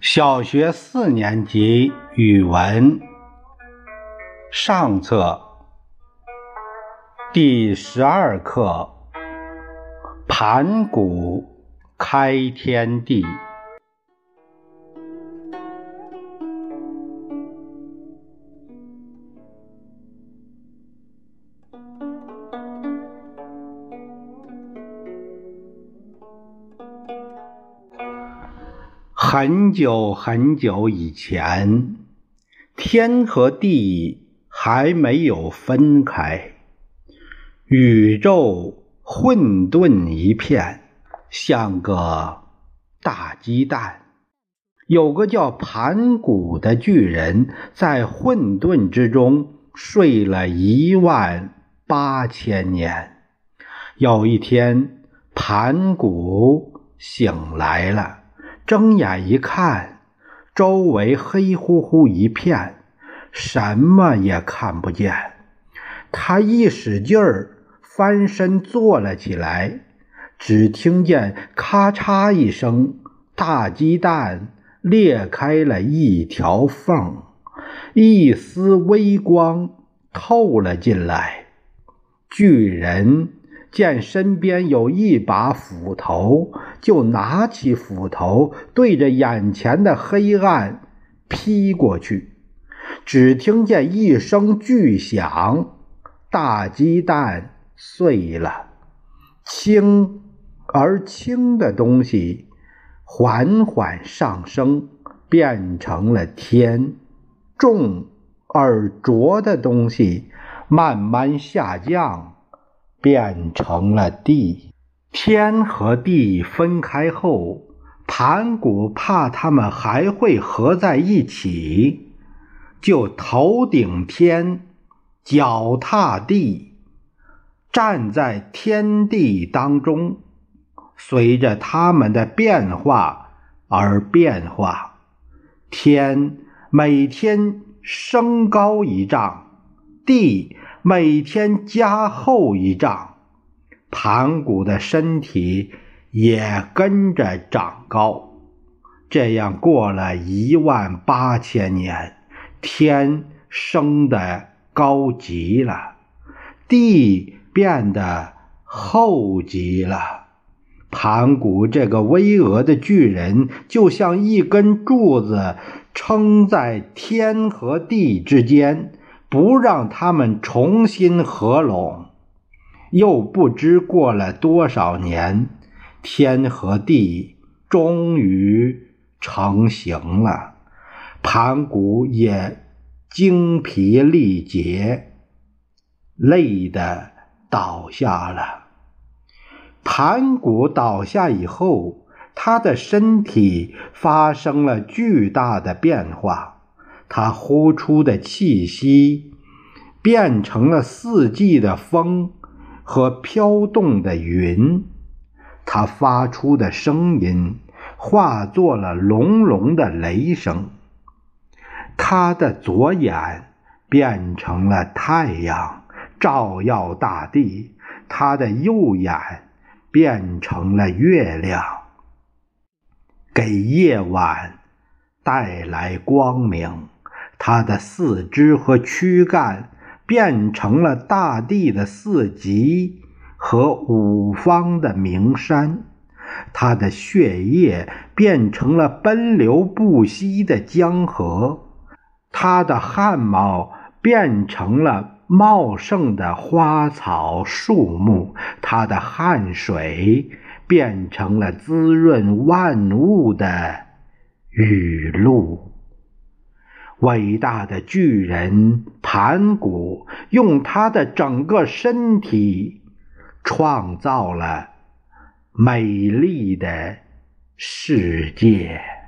小学四年级语文上册第十二课《盘古开天地》。很久很久以前，天和地还没有分开，宇宙混沌一片，像个大鸡蛋。有个叫盘古的巨人，在混沌之中睡了一万八千年。有一天，盘古醒来了。睁眼一看，周围黑乎乎一片，什么也看不见。他一使劲儿，翻身坐了起来，只听见咔嚓一声，大鸡蛋裂开了一条缝，一丝微光透了进来。巨人。见身边有一把斧头，就拿起斧头，对着眼前的黑暗劈过去。只听见一声巨响，大鸡蛋碎了。轻而轻的东西缓缓上升，变成了天；重而浊的东西慢慢下降。变成了地，天和地分开后，盘古怕他们还会合在一起，就头顶天，脚踏地，站在天地当中，随着他们的变化而变化。天每天升高一丈，地。每天加厚一丈，盘古的身体也跟着长高。这样过了一万八千年，天升得高极了，地变得厚极了。盘古这个巍峨的巨人，就像一根柱子，撑在天和地之间。不让他们重新合拢，又不知过了多少年，天和地终于成型了。盘古也精疲力竭，累得倒下了。盘古倒下以后，他的身体发生了巨大的变化。他呼出的气息变成了四季的风和飘动的云，他发出的声音化作了隆隆的雷声。他的左眼变成了太阳，照耀大地；他的右眼变成了月亮，给夜晚带来光明。他的四肢和躯干变成了大地的四极和五方的名山，他的血液变成了奔流不息的江河，他的汗毛变成了茂盛的花草树木，他的汗水变成了滋润万物的雨露。伟大的巨人盘古用他的整个身体创造了美丽的世界。